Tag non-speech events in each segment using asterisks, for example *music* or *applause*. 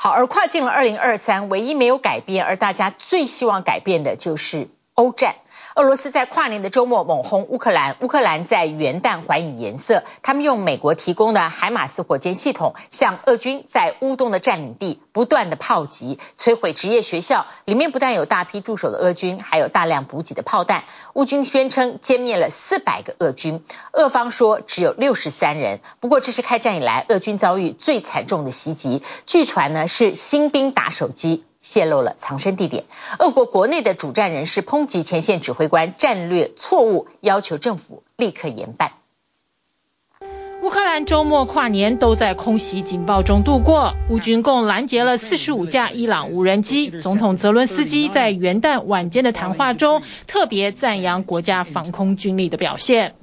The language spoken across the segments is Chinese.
好，而跨进了二零二三，唯一没有改变，而大家最希望改变的就是欧战。俄罗斯在跨年的周末猛轰乌克兰，乌克兰在元旦还以颜色，他们用美国提供的海马斯火箭系统，向俄军在乌东的占领地不断的炮击，摧毁职业学校，里面不但有大批驻守的俄军，还有大量补给的炮弹。乌军宣称歼灭了四百个俄军，俄方说只有六十三人。不过这是开战以来俄军遭遇最惨重的袭击，据传呢是新兵打手机。泄露了藏身地点，俄国国内的主战人士抨击前线指挥官战略错误，要求政府立刻严办。乌克兰周末跨年都在空袭警报中度过，乌军共拦截了四十五架伊朗无人机。总统泽伦斯基在元旦晚间的谈话中特别赞扬国家防空军力的表现。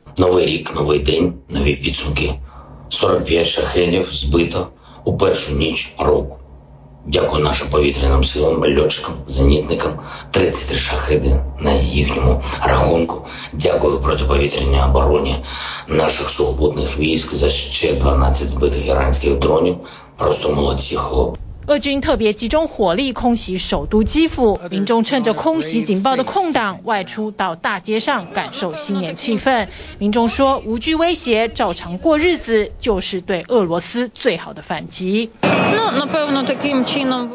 Дякую нашим повітряним силам, льотчикам, зенітникам, 33 шахеди на їхньому рахунку. Дякую протиповітряній обороні наших сухопутних військ за ще 12 збитих іранських дронів. Просто молодці хлопці. 俄军特别集中火力空袭首都基辅，民众趁着空袭警报的空档外出到大街上感受新年气氛。民众说，无惧威胁，照常过日子，就是对俄罗斯最好的反击。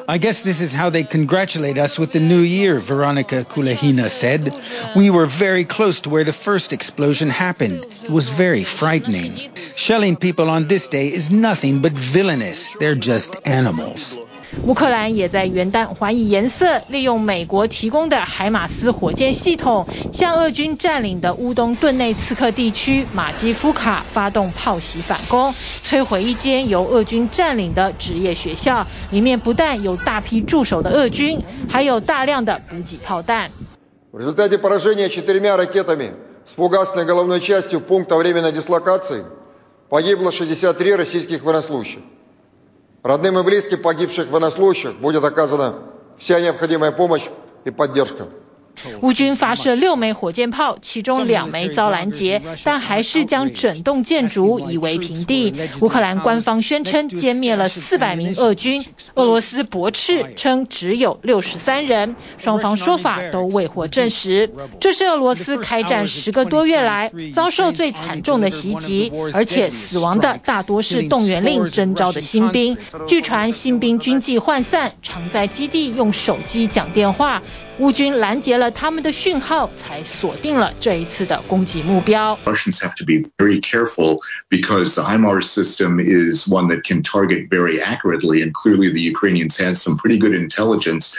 I guess this is how they congratulate us with the new year, Veronica Kulehina said. We were very close to where the first explosion happened. Was very frightening. Shelling people on this day is nothing but villainous. They're just animals. 乌克兰也在元旦还以颜色，利用美国提供的海马斯火箭系统，向俄军占领的乌东顿内茨克地区马基夫卡发动炮袭反攻，摧毁一间由俄军占领的职业学校，里面不但有大批驻守的俄军，还有大量的补给炮弹。с фугасной головной частью пункта временной дислокации погибло 63 российских военнослужащих. Родным и близким погибших военнослужащих будет оказана вся необходимая помощь и поддержка. 乌军发射六枚火箭炮，其中两枚遭拦截，但还是将整栋建筑夷为平地。乌克兰官方宣称歼灭了四百名俄军，俄罗斯驳斥称只有六十三人，双方说法都未获证实。这是俄罗斯开战十个多月来遭受最惨重的袭击，而且死亡的大多是动员令征召的新兵。据传新兵军纪涣散，常在基地用手机讲电话。乌军拦截了他们的讯号，才锁定了这一次的攻击目标。Russians have to be very careful because the HIMARS system is one that can target very accurately, and clearly the Ukrainians had some pretty good intelligence.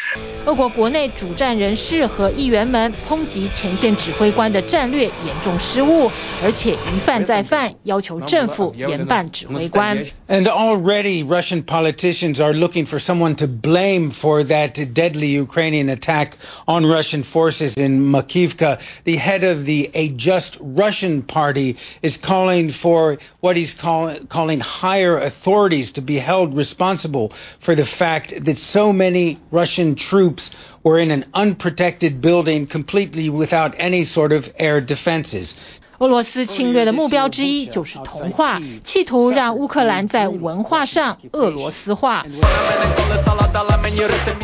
俄国国内主战人士和议员们抨击前线指挥官的战略严重失误，而且一犯再犯，要求政府严办指挥官。And already Russian politicians are looking for someone to blame for that deadly Ukrainian attack. on Russian forces in Makivka. The head of the A Just Russian Party is calling for what he's call, calling higher authorities to be held responsible for the fact that so many Russian troops were in an unprotected building completely without any sort of air defenses. 俄罗斯侵略的目标之一就是同化，企图让乌克兰在文化上俄罗斯化。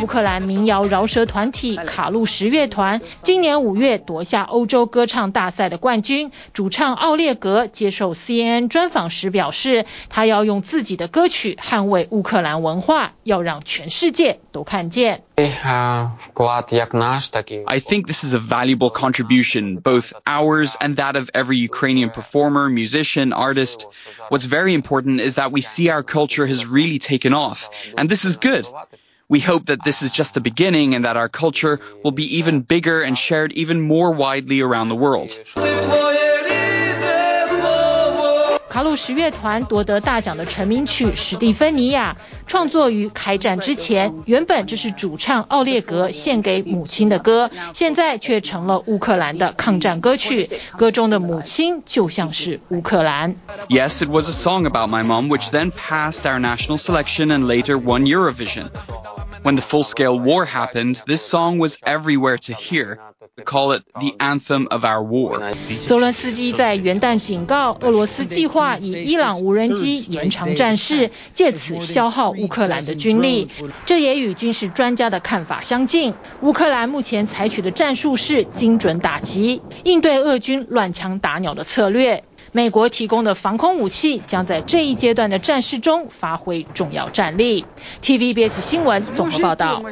乌克兰民谣饶舌团体卡路什乐团今年五月夺下欧洲歌唱大赛的冠军，主唱奥列格接受 CNN 专访时表示，他要用自己的歌曲捍卫乌克兰文化，要让全世界都看见。I think this is a valuable contribution, both ours and that of every Ukrainian performer, musician, artist. What's very important is that we see our culture has really taken off, and this is good. We hope that this is just the beginning and that our culture will be even bigger and shared even more widely around the world. 卡路什乐团夺得大奖的成名曲《史蒂芬尼亚》创作于开战之前，原本这是主唱奥列格献给母亲的歌，现在却成了乌克兰的抗战歌曲。歌中的母亲就像是乌克兰。Yes, it was a song about my mom, which then passed our national selection and later won Eurovision. When the full-scale war happened, this song was everywhere to hear. We call it the anthem of our war. 泽伦斯基在元旦警告，俄罗斯计划以伊朗无人机延长战事，借此消耗乌克兰的军力。这也与军事专家的看法相近。乌克兰目前采取的战术是精准打击，应对俄军乱枪打鸟的策略。美国提供的防空武器将在这一阶段的战事中发挥重要战力。TVBS 新闻综合报道。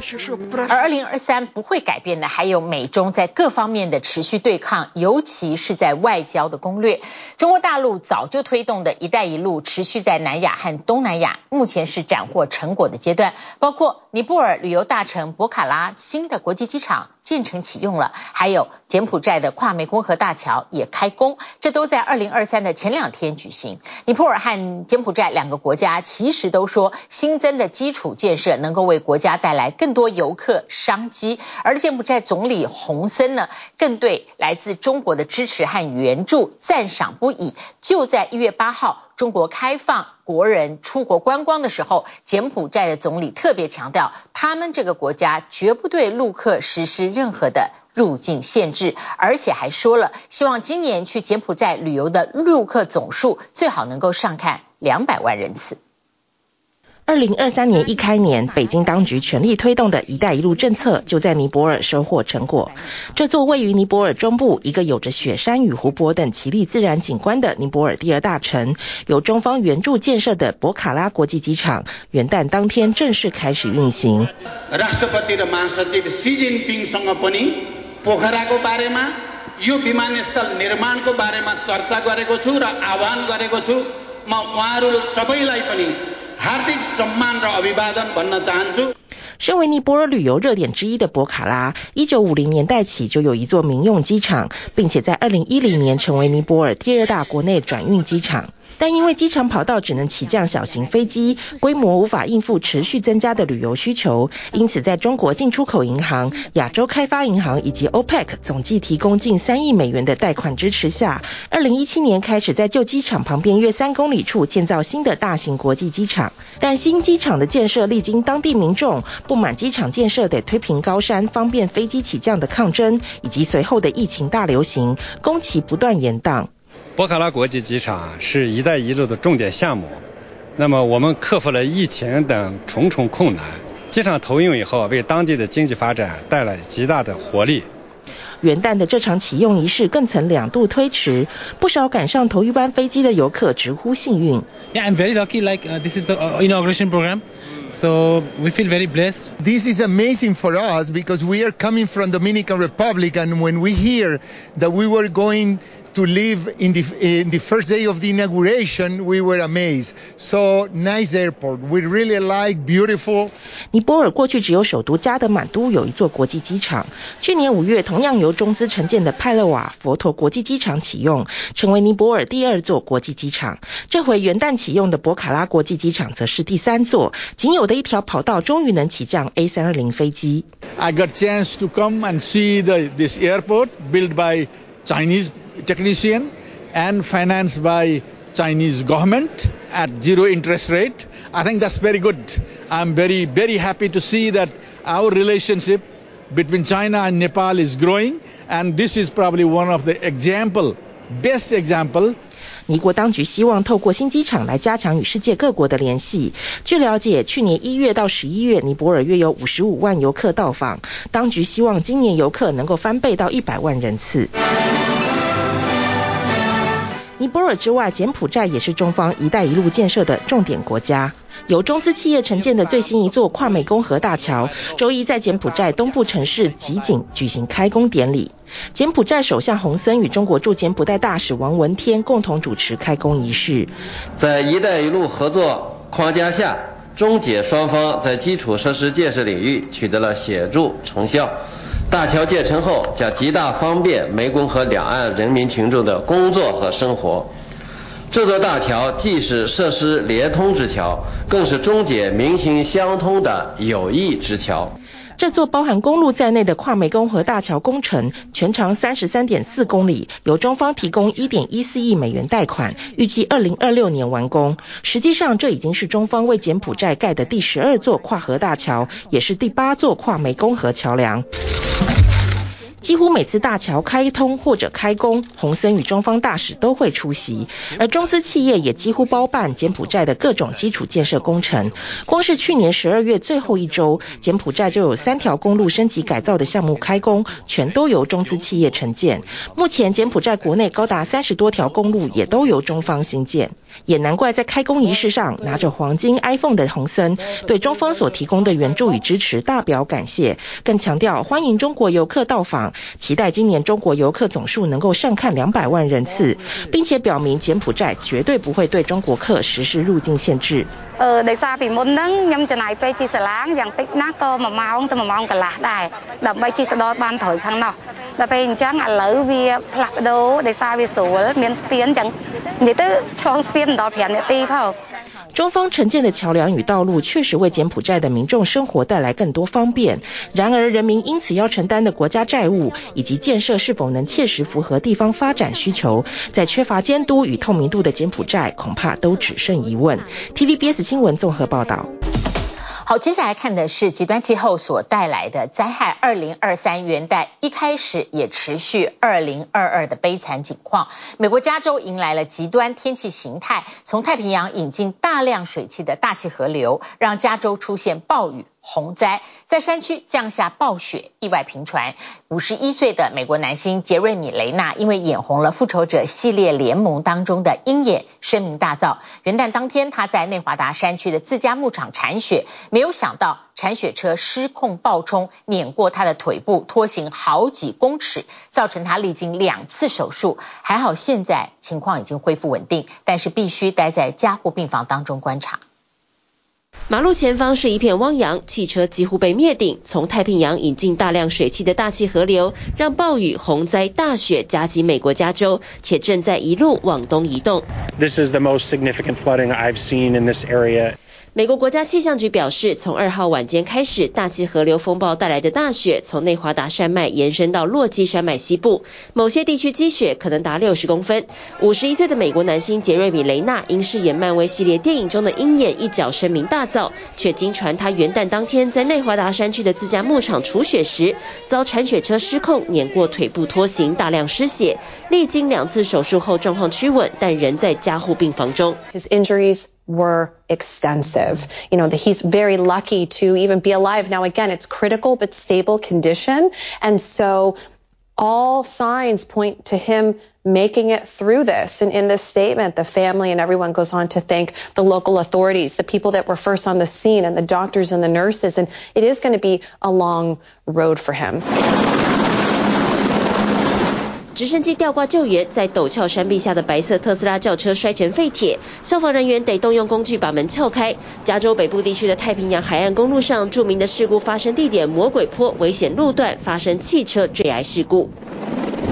而二零二三不会改变的，还有美中在各方面的持续对抗，尤其是在外交的攻略。中国大陆早就推动的一带一路，持续在南亚和东南亚，目前是斩获成果的阶段，包括尼泊尔旅游大城博卡拉新的国际机场。建成启用了，还有柬埔寨的跨湄公河大桥也开工，这都在二零二三的前两天举行。尼泊尔和柬埔寨两个国家其实都说，新增的基础建设能够为国家带来更多游客商机，而柬埔寨总理洪森呢，更对来自中国的支持和援助赞赏不已。就在一月八号。中国开放国人出国观光的时候，柬埔寨的总理特别强调，他们这个国家绝不对陆客实施任何的入境限制，而且还说了，希望今年去柬埔寨旅游的陆客总数最好能够上看两百万人次。二零二三年一开年，北京当局全力推动的一带一路政策就在尼泊尔收获成果。这座位于尼泊尔中部一个有着雪山与湖泊等奇丽自然景观的尼泊尔第二大城，由中方援助建设的博卡拉国际机场，元旦当天正式开始运行。身为尼泊尔旅游热点之一的博卡拉，一九五零年代起就有一座民用机场，并且在二零一零年成为尼泊尔第二大国内转运机场。但因为机场跑道只能起降小型飞机，规模无法应付持续增加的旅游需求，因此在中国进出口银行、亚洲开发银行以及 OPEC 总计提供近三亿美元的贷款支持下，二零一七年开始在旧机场旁边约三公里处建造新的大型国际机场。但新机场的建设历经当地民众不满机场建设得推平高山方便飞机起降的抗争，以及随后的疫情大流行，工期不断延宕。博卡拉国际机场是一带一路的重点项目，那么我们克服了疫情等重重困难，机场投用以后，为当地的经济发展带来极大的活力。元旦的这场启用仪式更曾两度推迟，不少赶上头一班飞机的游客直呼幸运。Yeah, I'm very lucky. Like, uh, this is the inauguration program. So we feel very blessed. This is amazing for us because we are coming from Dominican Republic and when we hear that we were going to live in the in the first day of the inauguration, we were amazed. So nice airport. We really like beautiful. 尼泊尔过去只有首都加德满都有一座国际机场。去年五月，同样由中资承建的派勒瓦佛陀国际机场启用，成为尼泊尔第二座国际机场。这回元旦启用的博卡拉国际机场则是第三座，仅有的一条跑道终于能起降 A 三二零飞机。I got chance to come and see the this airport built by Chinese. technician and financed by Chinese government at zero interest rate. I think that's very good. I'm very, very happy to see that our relationship between China and Nepal is growing. And this is probably one of the example, best example 尼国当局希望透过新机场来加强与世界各国的联系。据了解，去年一月到十一月，尼泊尔约有五十五万游客到访。当局希望今年游客能够翻倍到一百万人次。 尼泊尔之外，柬埔寨也是中方“一带一路”建设的重点国家。由中资企业承建的最新一座跨湄公河大桥，周一在柬埔寨东部城市吉景举行开工典礼。柬埔寨首相洪森与中国驻柬埔寨大使王文天共同主持开工仪式。在“一带一路”合作框架下，中柬双方在基础设施建设领域取得了显著成效。大桥建成后，将极大方便湄公河两岸人民群众的工作和生活。这座大桥既是设施连通之桥，更是中柬民心相通的友谊之桥。这座包含公路在内的跨湄公河大桥工程，全长三十三点四公里，由中方提供一点一四亿美元贷款，预计二零二六年完工。实际上，这已经是中方为柬埔寨盖的第十二座跨河大桥，也是第八座跨湄公河桥梁。几乎每次大桥开通或者开工，洪森与中方大使都会出席，而中资企业也几乎包办柬埔寨的各种基础建设工程。光是去年十二月最后一周，柬埔寨就有三条公路升级改造的项目开工，全都由中资企业承建。目前柬埔寨国内高达三十多条公路也都由中方兴建，也难怪在开工仪式上拿着黄金 iPhone 的洪森对中方所提供的援助与支持大表感谢，更强调欢迎中国游客到访，期待今年中国游客总数能够上看两百万人次，并且表明柬埔寨绝对不会对中国客实施入境限制。呃，ដោយសារពីមុនហ្នឹងខ្ញុំចំណាយពេលជិះសាឡាងយ៉ាងតិចណាស់ក៏1ម៉ោងទៅ1ម៉ោងកន្លះដែរដើម្បីជិះទៅដល់បានត្រូវខាងនោះដល់ពេលអញ្ចឹងឥឡូវវាផ្លាស់ប្ដូរដោយសារវាស្រួលមានស្ពានអញ្ចឹងនិយាយទៅឆ្លងស្ពានដល់5នាទីផង 中方承建的桥梁与道路确实为柬埔寨的民众生活带来更多方便，然而人民因此要承担的国家债务以及建设是否能切实符合地方发展需求，在缺乏监督与透明度的柬埔寨恐怕都只剩疑问。TVBS 新闻综合报道。好，接下来看的是极端气候所带来的灾害。二零二三元旦一开始也持续二零二二的悲惨景况。美国加州迎来了极端天气形态，从太平洋引进大量水汽的大气河流，让加州出现暴雨。洪灾在山区降下暴雪，意外频传。五十一岁的美国男星杰瑞米·雷纳因为演红了《复仇者》系列联盟当中的鹰眼，声名大噪。元旦当天，他在内华达山区的自家牧场铲雪，没有想到铲雪车失控暴冲，碾过他的腿部，拖行好几公尺，造成他历经两次手术。还好现在情况已经恢复稳定，但是必须待在加护病房当中观察。马路前方是一片汪洋，汽车几乎被灭顶。从太平洋引进大量水汽的大气河流，让暴雨、洪灾、大雪夹击美国加州，且正在一路往东移动。This is the most significant flooding I've seen in this area. 美国国家气象局表示，从二号晚间开始，大气河流风暴带来的大雪从内华达山脉延伸到落基山脉西部，某些地区积雪可能达六十公分。五十一岁的美国男星杰瑞米·雷纳因饰演漫威系列电影中的鹰眼一角声名大噪，却经传他元旦当天在内华达山区的自家牧场除雪时，遭铲雪车失控碾过腿部拖行，大量失血，历经两次手术后状况趋稳，但仍在加护病房中。His injuries were extensive. You know, he's very lucky to even be alive. Now, again, it's critical but stable condition. And so all signs point to him making it through this. And in this statement, the family and everyone goes on to thank the local authorities, the people that were first on the scene and the doctors and the nurses. And it is going to be a long road for him. 直升机吊挂救援，在陡峭山壁下的白色特斯拉轿车摔成废铁，消防人员得动用工具把门撬开。加州北部地区的太平洋海岸公路上，著名的事故发生地点魔鬼坡危险路段发生汽车坠崖事故。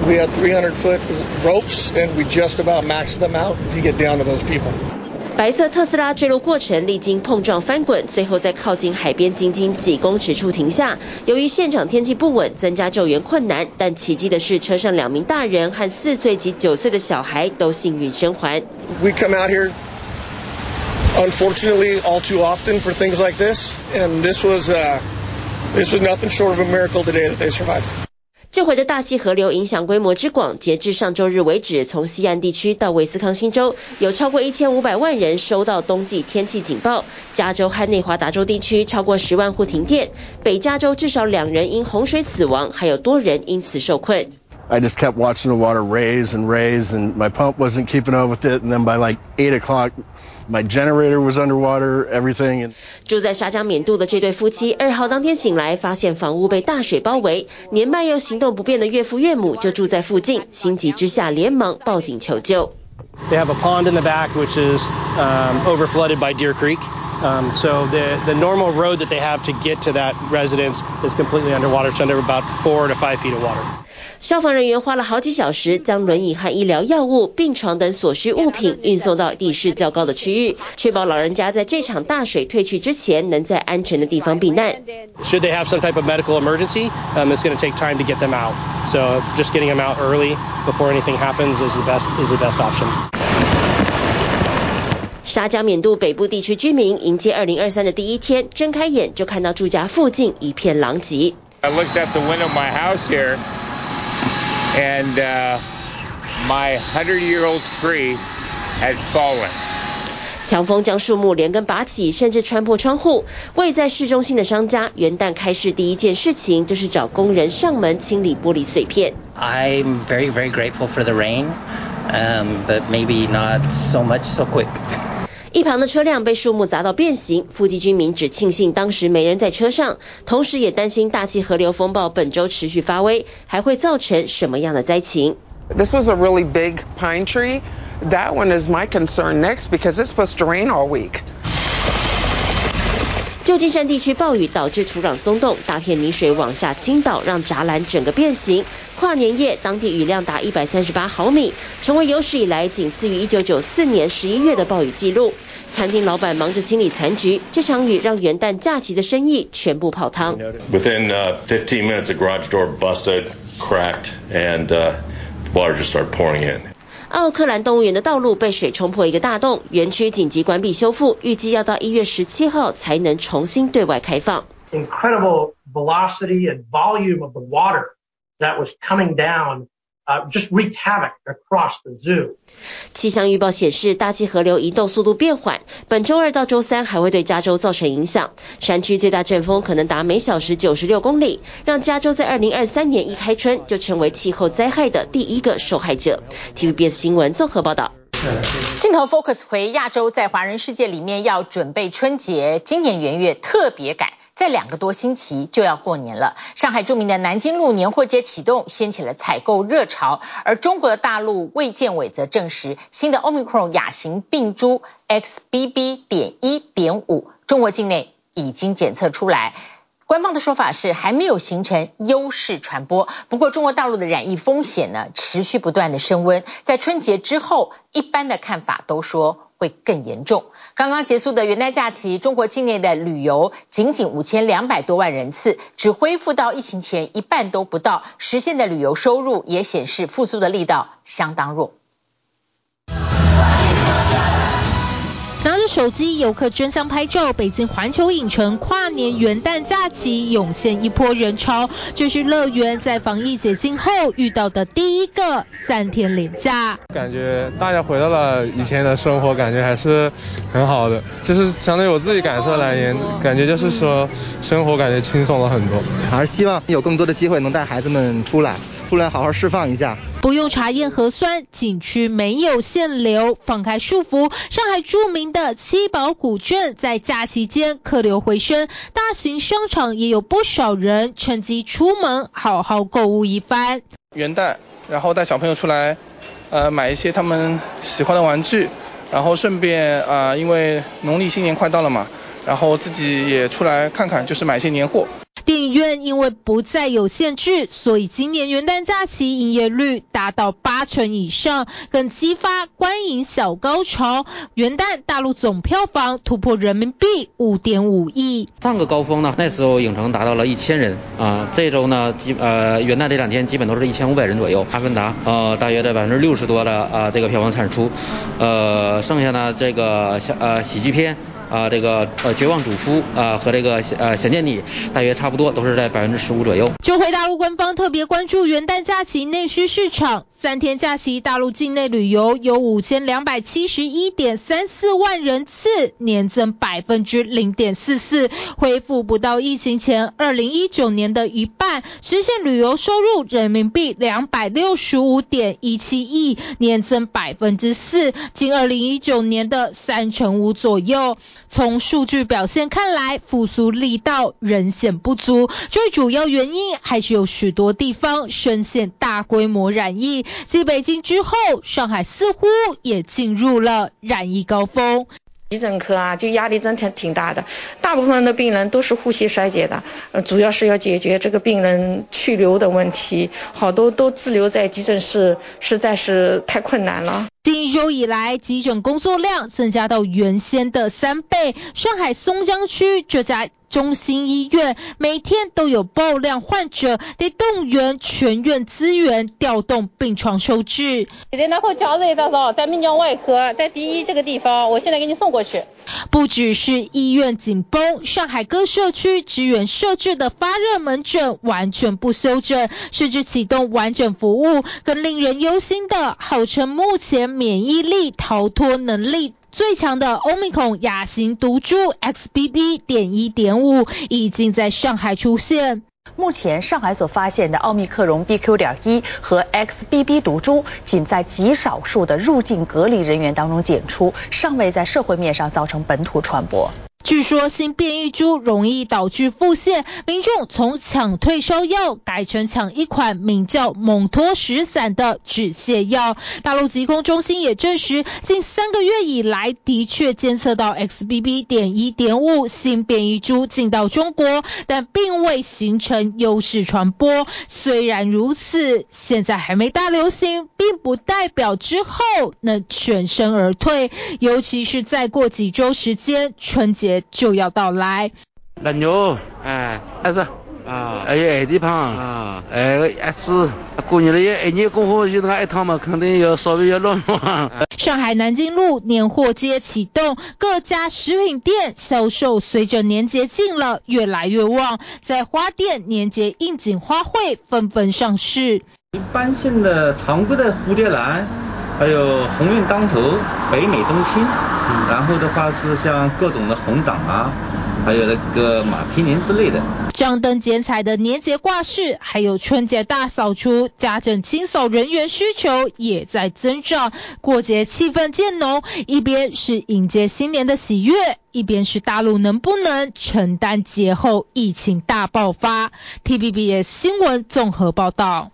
We had 300 foot ropes and we just about maxed them out to get down to those people. 白色特斯拉坠落过程历经碰撞翻滚，最后在靠近海边仅仅几公尺处停下。由于现场天气不稳，增加救援困难，但奇迹的是，车上两名大人和四岁及九岁的小孩都幸运生还。We come out here, unfortunately, all too often for things like this, and this was, uh, this was nothing short of a miracle today that they survived. 这回的大气河流影响规模之广，截至上周日为止，从西岸地区到威斯康星州，有超过一千五百万人收到冬季天气警报。加州和内华达州地区超过十万户停电，北加州至少两人因洪水死亡，还有多人因此受困。I just kept watching the water raise and raise, and my pump wasn't keeping up with it. And then by like eight o'clock. My generator was underwater, everything. 住在沙江缅度的这对夫妻，二号当天醒来，发现房屋被大水包围，年迈又行动不便的岳父岳母就住在附近，心急之下连忙报警求救。They have a pond in the back, which is um, overflooded by Deer Creek. Um, so the the normal road that they have to get to that residence is completely underwater. It's under about four to five feet of water. 消防人员花了好几小时，将轮椅和医疗药物、病床等所需物品运送到地势较高的区域，确保老人家在这场大水退去之前，能在安全的地方避难。Should they have some type of medical emergency, um, it's going to take time to get them out. So just getting them out early before anything happens is the best is the best option. 沙江缅度北部地区居民迎接二零二三的第一天，睁开眼就看到住家附近一片狼藉。I looked at the window of my house here. and uh, my hundred-year-old tree had fallen. 强风将树木连根拔起，甚至穿破窗户。位在市中心的商家元旦开市第一件事情就是找工人上门清理玻璃碎片。I'm very, very grateful for the rain, um, but maybe not so much so quick. 一旁的车辆被树木砸到变形，附近居民只庆幸当时没人在车上，同时也担心大气河流风暴本周持续发威，还会造成什么样的灾情。This was a really big pine tree. That one is my concern next because it's supposed to rain all week. 旧金山地区暴雨导致土壤松动，大片泥水往下倾倒，让栅栏整个变形。跨年夜，当地雨量达一百三十八毫米，成为有史以来仅次于一九九四年十一月的暴雨记录。餐厅老板忙着清理残局，这场雨让元旦假期的生意全部泡汤。Within fifteen minutes, the garage door busted, cracked, and water just started pouring in. 奥克兰动物园的道路被水冲破一个大洞，园区紧急关闭修复，预计要到一月十七号才能重新对外开放。Incredible velocity and volume of the water that was coming down. Uh, just wreaked havoc across the zoo. 气象预报显示，大气河流移动速度变缓，本周二到周三还会对加州造成影响。山区最大阵风可能达每小时九十六公里，让加州在二零二三年一开春就成为气候灾害的第一个受害者。TVBS 新闻综合报道。镜头 focus 回亚洲，在华人世界里面要准备春节，今年元月特别赶。在两个多星期就要过年了，上海著名的南京路年货街启动，掀起了采购热潮。而中国的大陆卫健委则证实，新的 Omicron 亚型病株 XBB. 点一点五，中国境内已经检测出来。官方的说法是还没有形成优势传播，不过中国大陆的染疫风险呢持续不断的升温，在春节之后，一般的看法都说。会更严重。刚刚结束的元旦假期，中国境内的旅游仅仅五千两百多万人次，只恢复到疫情前一半都不到，实现的旅游收入也显示复苏的力道相当弱。手机，游客争相拍照。北京环球影城跨年元旦假期涌现一波人潮，这是乐园在防疫解禁后遇到的第一个三天连假。感觉大家回到了以前的生活，感觉还是很好的。就是相对我自己感受来言，感觉就是说生活感觉轻松了很多。还是希望有更多的机会能带孩子们出来。出来好好释放一下，不用查验核酸，景区没有限流，放开束缚。上海著名的七宝古镇在假期间客流回升，大型商场也有不少人趁机出门好好购物一番。元旦，然后带小朋友出来，呃，买一些他们喜欢的玩具，然后顺便啊、呃，因为农历新年快到了嘛，然后自己也出来看看，就是买一些年货。电影院因为不再有限制，所以今年元旦假期营业率达到八成以上，更激发观影小高潮。元旦大陆总票房突破人民币五点五亿。上个高峰呢，那时候影城达到了一千人啊，这周呢基呃元旦这两天基本都是一千五百人左右。阿凡达呃大约在百分之六十多的啊这个票房产出，呃剩下呢这个小呃喜剧片。啊，这个呃，绝望主夫啊，和这个呃，想见你，大约差不多，都是在百分之十五左右。就回大陆官方特别关注元旦假期内需市场，三天假期大陆境内旅游有五千两百七十一点三四万人次，年增百分之零点四四，恢复不到疫情前二零一九年的一半，实现旅游收入人民币两百六十五点一七亿，年增百分之四，近二零一九年的三成五左右。从数据表现看来，复苏力道仍显不足。最主要原因还是有许多地方深陷大规模染疫。继北京之后，上海似乎也进入了染疫高峰。急诊科啊，就压力真挺挺大的。大部分的病人都是呼吸衰竭的，呃，主要是要解决这个病人去留的问题。好多都滞留在急诊室，实在是太困难了。近一周以来，急诊工作量增加到原先的三倍。上海松江区这家中心医院，每天都有爆量患者，得动员全院资源，调动病床收治。然后脚累的时候，在泌尿外科，在第一这个地方，我现在给你送过去。不只是医院紧绷，上海各社区支援设置的发热门诊完全不休整，甚至启动完整服务。更令人忧心的，号称目前免疫力逃脱能力最强的欧米孔亚型毒株 XBB. 点一点五已经在上海出现。目前上海所发现的奥密克戎 BQ. 点一和 XBB 毒株，仅在极少数的入境隔离人员当中检出，尚未在社会面上造成本土传播。据说新变异株容易导致腹泻，民众从抢退烧药改成抢一款名叫蒙脱石散的止泻药。大陆疾控中心也证实，近三个月以来的确监测到 XBB. 点一点五新变异株进到中国，但并未形成优势传播。虽然如此，现在还没大流行，并不代表之后能全身而退，尤其是再过几周时间，春节。就要到来。哎，还是啊，还有矮地胖啊，哎，过年了也，一年过后就那个一趟嘛，肯定要稍微要乱乱。上海南京路年货街启动，各家食品店销售随着年节近了越来越旺，在花店年节应景花卉纷纷上市。一般性的常规的蝴蝶兰。还有鸿运当头、北美冬青，然后的话是像各种的红掌啊，还有那个马蹄莲之类的。张灯结彩的年节挂饰，还有春节大扫除，家政清扫人员需求也在增长。过节气氛渐浓，一边是迎接新年的喜悦，一边是大陆能不能承担节后疫情大爆发。T B B S 新闻综合报道。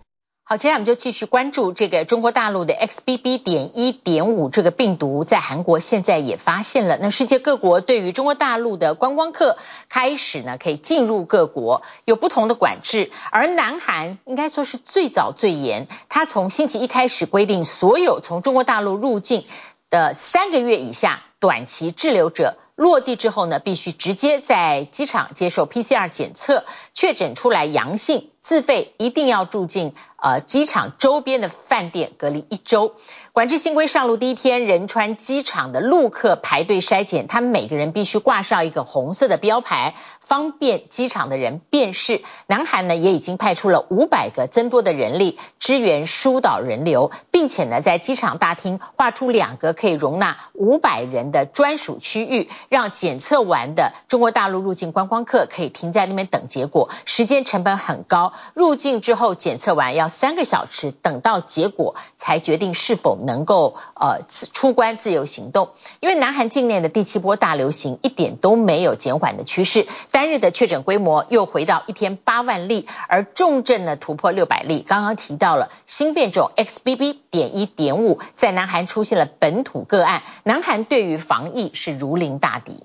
好，接下来我们就继续关注这个中国大陆的 XBB. 点一点五这个病毒，在韩国现在也发现了。那世界各国对于中国大陆的观光客开始呢，可以进入各国有不同的管制，而南韩应该说是最早最严，它从星期一开始规定，所有从中国大陆入境的三个月以下短期滞留者落地之后呢，必须直接在机场接受 PCR 检测，确诊出来阳性。自费一定要住进呃机场周边的饭店隔离一周。管制新规上路第一天，仁川机场的陆客排队筛检，他们每个人必须挂上一个红色的标牌。方便机场的人辨识。南韩呢也已经派出了五百个增多的人力支援疏导人流，并且呢在机场大厅划出两个可以容纳五百人的专属区域，让检测完的中国大陆入境观光客可以停在那边等结果。时间成本很高，入境之后检测完要三个小时，等到结果才决定是否能够呃出关自由行动。因为南韩境内的第七波大流行一点都没有减缓的趋势。单日的确诊规模又回到一天八万例，而重症呢突破六百例。刚刚提到了新变种 XBB. 点一点五，在南韩出现了本土个案，南韩对于防疫是如临大敌。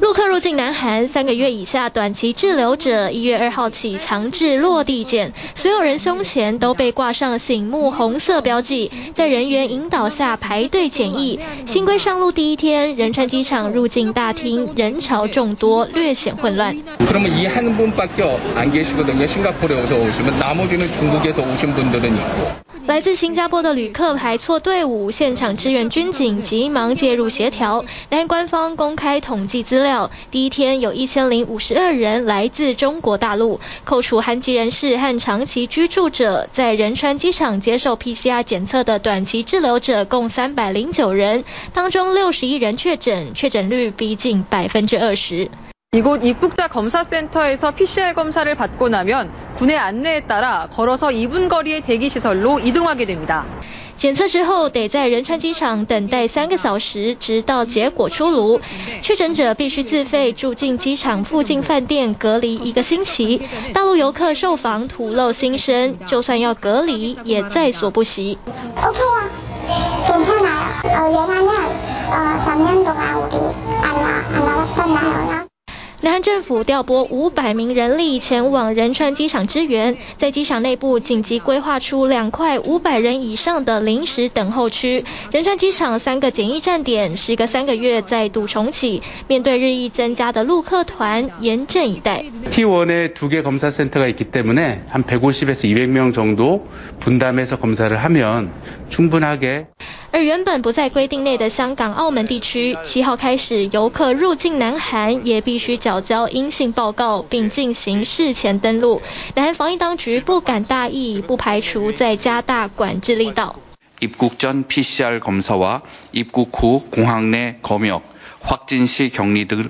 陆客入境南韩三个月以下短期滞留者，一月二号起强制落地检，所有人胸前都被挂上醒目红色标记，在人员引导下排队检疫。新规上路第一天，仁川机场入境大厅人潮众多，略显混乱。来自新加坡的旅客排错队伍，现场支援军警急忙介入协调。南韩官方公开统计资料，第一天有一千零五十二人来自中国大陆，扣除韩籍人士和长期居住者，在仁川机场接受 PCR 检测的短期滞留者共三百零九人，当中六十一人确诊，确诊率逼近百分之二十。 이곳 입국자 검사센터에서 PCR 검사를 받고 나면 군의 안내에 따라 걸어서 2분 거리의 대기시설로 이동하게 됩니다. 检测之后得在仁川机场等待三个小时，直到结果出炉。确诊者必须自费住进机场附近饭店隔离一个星期。大陆游客受访吐露心声，就算要隔离也在所不惜。南韩政府调拨五百名人力前往仁川机场支援，在机场内部紧急规划出两块五百人以上的临时等候区。仁川机场三个检疫站点，时隔三个月再度重启。面对日益增加的陆客团，严阵以待。T1에 두 개 검사 센터가 있기 때문에 한 150에서 200명 정도 분담해서 검사를 하면 충분하게 而原本不在规定内的香港、澳门地区，七号开始游客入境南韩也必须缴交阴性报告，并进行事前登录。南韩防疫当局不敢大意，不排除再加大管制力道。입국전 PCR 검사와 입국 후 공항内검역 확진 시 격리 등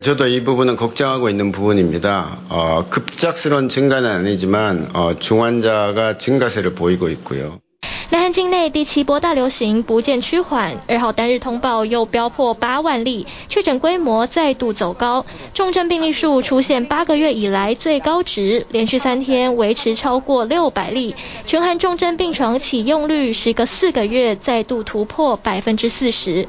저도이부분은걱정하고있는부분입니다呃급작스러운증가는아니지만어중환자가증가세를보이고있고요南韩境内第七波大流行不见趋缓，二号单日通报又飙破八万例，确诊规模再度走高，重症病例数出现八个月以来最高值，连续三天维持超过六百例，全韩重症病床启用率时隔四个月再度突破百分之四十。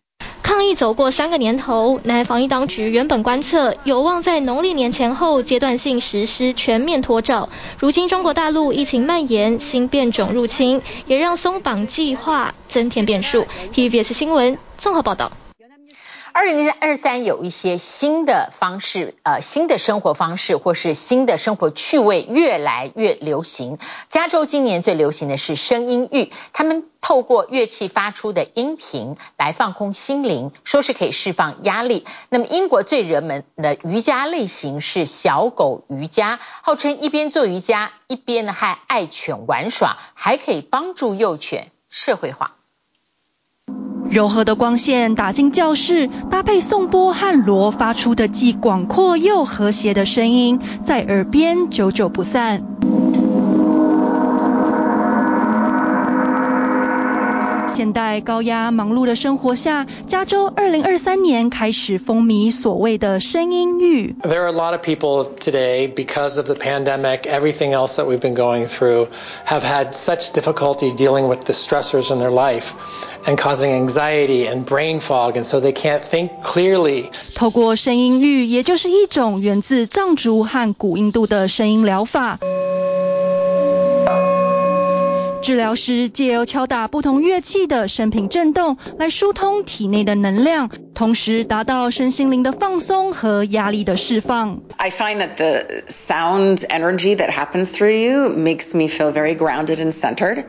抗疫走过三个年头，南防疫当局原本观测有望在农历年前后阶段性实施全面脱罩。如今中国大陆疫情蔓延，新变种入侵，也让松绑计划增添变数。TVBS 新闻综合报道。二零二三有一些新的方式，呃，新的生活方式或是新的生活趣味越来越流行。加州今年最流行的是声音浴，他们透过乐器发出的音频来放空心灵，说是可以释放压力。那么英国最热门的瑜伽类型是小狗瑜伽，号称一边做瑜伽一边呢还爱犬玩耍，还可以帮助幼犬社会化。柔和的光线打进教室，搭配颂钵和锣发出的既广阔又和谐的声音，在耳边久久不散。现代高压忙碌的生活下，加州2023年开始风靡所谓的声音浴。There are a lot of people today because of the pandemic, everything else that we've been going through, have had such difficulty dealing with the stressors in their life and causing anxiety and brain fog, and so they can't think clearly. 透过声音浴，也就是一种源自藏族和古印度的声音疗法。治疗师借由敲打不同乐器的声频震动，来疏通体内的能量，同时达到身心灵的放松和压力的释放。I find that the sound energy that happens through you makes me feel very grounded and centered,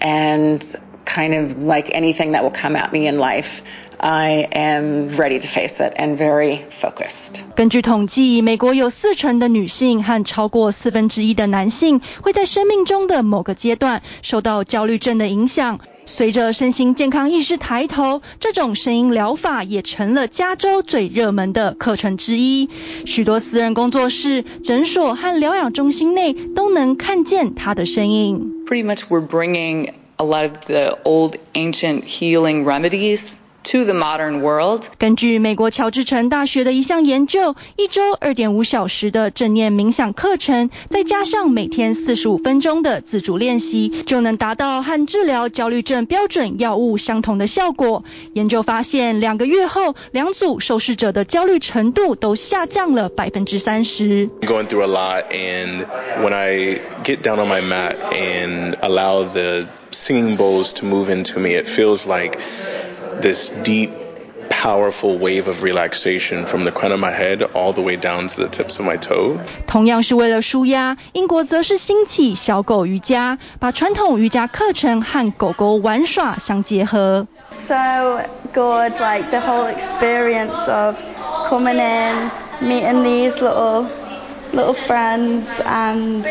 and kind of like anything that will come at me in life. I am ready to face it and very focused. 根据统计，美国有四成的女性和超过四分之一的男性会在生命中的某个阶段受到焦虑症的影响。随着身心健康意识抬头，这种声音疗法也成了加州最热门的课程之一。许多私人工作室、诊所和疗养中心内都能看见她的身影。Pretty much we're bringing a lot of the old ancient healing remedies to the modern world. 根据美国乔治城大学的一项研究，一周二点五小时的正念冥想课程，再加上每天四十五分钟的自主练习，就能达到和治疗焦虑症标准药物相同的效果。研究发现，两个月后，两组受试者的焦虑程度都下降了百分之三十。Going through a lot, and when I get down on my mat and allow the singing bowls to move into me, it feels like this deep, powerful wave of relaxation from the crown of my head all the way down to the tips of my toe. 同样是为了舒压，英国则是兴起小狗瑜伽，把传统瑜伽课程和狗狗玩耍相结合。So good, like the whole experience of coming in, meeting these little little friends and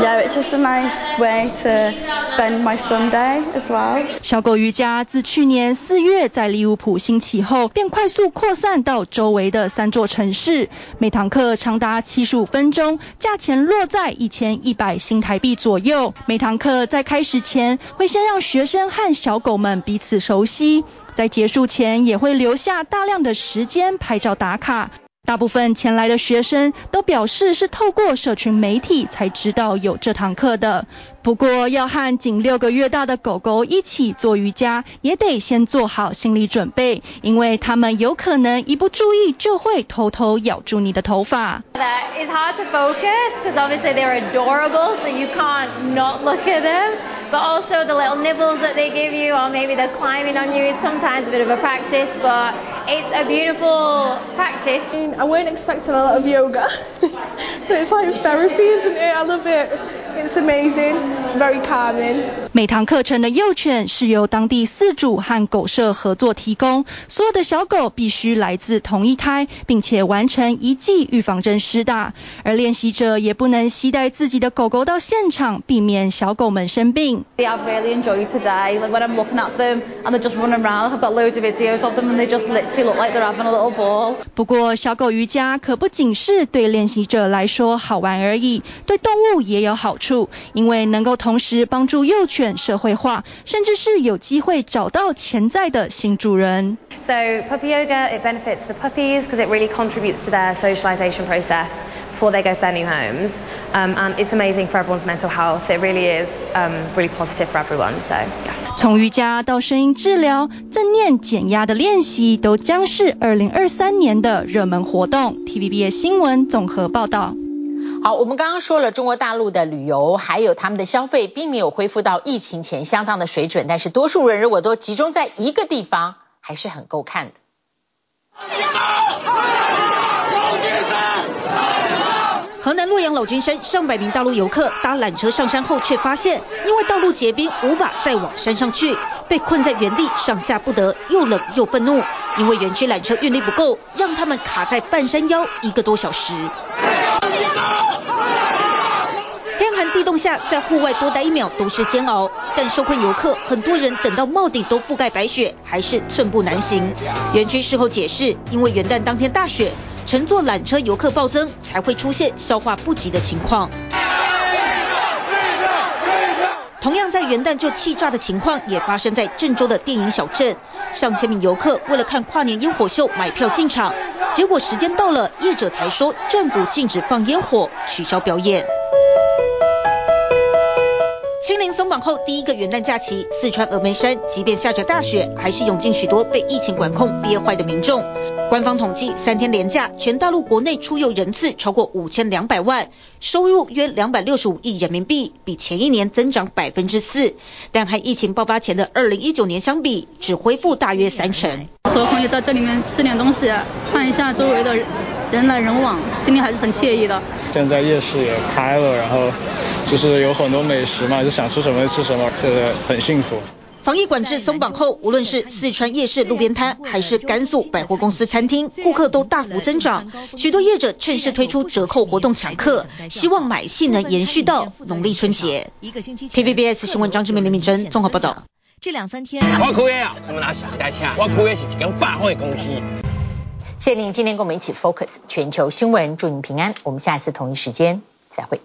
yeah, it's just a nice way to spend my Sunday as well. 小狗瑜伽自去年四月在利物浦兴起后，便快速扩散到周围的三座城市。每堂课长达七十五分钟，价钱落在一千一百新台币左右。每堂课在开始前会先让学生和小狗们彼此熟悉，在结束前也会留下大量的时间拍照打卡。大部分前来的学生都表示是透过社群媒体才知道有这堂课的。不过，要和仅六个月大的狗狗一起做瑜伽，也得先做好心理准备，因为它们有可能一不注意就会偷偷咬住你的头发。It's hard to focus because obviously they're adorable, so you can't not look at them. But also the little nibbles that they give you, or maybe they're climbing on you, is sometimes a bit of a practice, but it's a beautiful practice. I weren't expecting a lot of yoga, *laughs* but it's like therapy, isn't it? I love it. It's amazing, Very calming. 每堂课程的幼犬是由当地饲主和狗舍合作提供，所有的小狗必须来自同一胎，并且完成一剂预防针施打，而练习者也不能携带自己的狗狗到现场，避免小狗们生病。They have really enjoyed today. Like when I'm looking at them and they're just running around, I've got loads of videos of them and they just literally look like they're having a little ball. 不过，小狗瑜伽可不仅是对练习者来说好玩而已，对动物也有好处，因为能够同时帮助幼犬社会化，甚至是有机会找到潜在的新主人。So puppy yoga, it benefits the puppies because it really contributes to their socialization process before they go to their new homes. Um, and it's amazing for everyone's mental health. It really is um, really positive for everyone. So, yeah. 从瑜伽到声音治疗、正念减压的练习，都将是二零二三年的热门活动。TVBS 新闻综合报道。好，我们刚刚说了中国大陆的旅游，还有他们的消费，并没有恢复到疫情前相当的水准。但是多数人如果都集中在一个地方，还是很够看的。河南洛阳老君山上百名大陆游客搭缆车上山后，却发现因为道路结冰，无法再往山上去，被困在原地上下不得，又冷又愤怒，因为园区缆车运力不够，让他们卡在半山腰一个多小时。天寒地冻下，在户外多待一秒都是煎熬。但受困游客很多人等到帽顶都覆盖白雪，还是寸步难行。园区事后解释，因为元旦当天大雪，乘坐缆车游客暴增，才会出现消化不及的情况。同样在元旦就气炸的情况，也发生在郑州的电影小镇。上千名游客为了看跨年烟火秀买票进场，结果时间到了，业者才说政府禁止放烟火，取消表演。清零松绑后第一个元旦假期，四川峨眉山即便下着大雪，还是涌进许多被疫情管控憋坏的民众。官方统计，三天连假，全大陆国内出游人次超过五千两百万，收入约两百六十五亿人民币，比前一年增长百分之四。但和疫情爆发前的二零一九年相比，只恢复大约三成。和朋友在这里面吃点东西，看一下周围的人来人往，心里还是很惬意的。现在夜市也开了，然后就是有很多美食嘛，就想吃什么就吃什么，就是很幸福。防疫管制松绑后，无论是四川夜市路边摊，还是甘肃百货公司餐厅，顾客都大幅增长。许多业者趁势推出折扣活动抢客，希望买气能延续到农历春节。TVBS 新闻张志明、林敏珍综合报道。这两三天，我开的啊，我们拿是几台车，我开的是一间百货公司。谢谢您今天跟我们一起 focus 全球新闻，祝您平安。我们下次同一时间再会。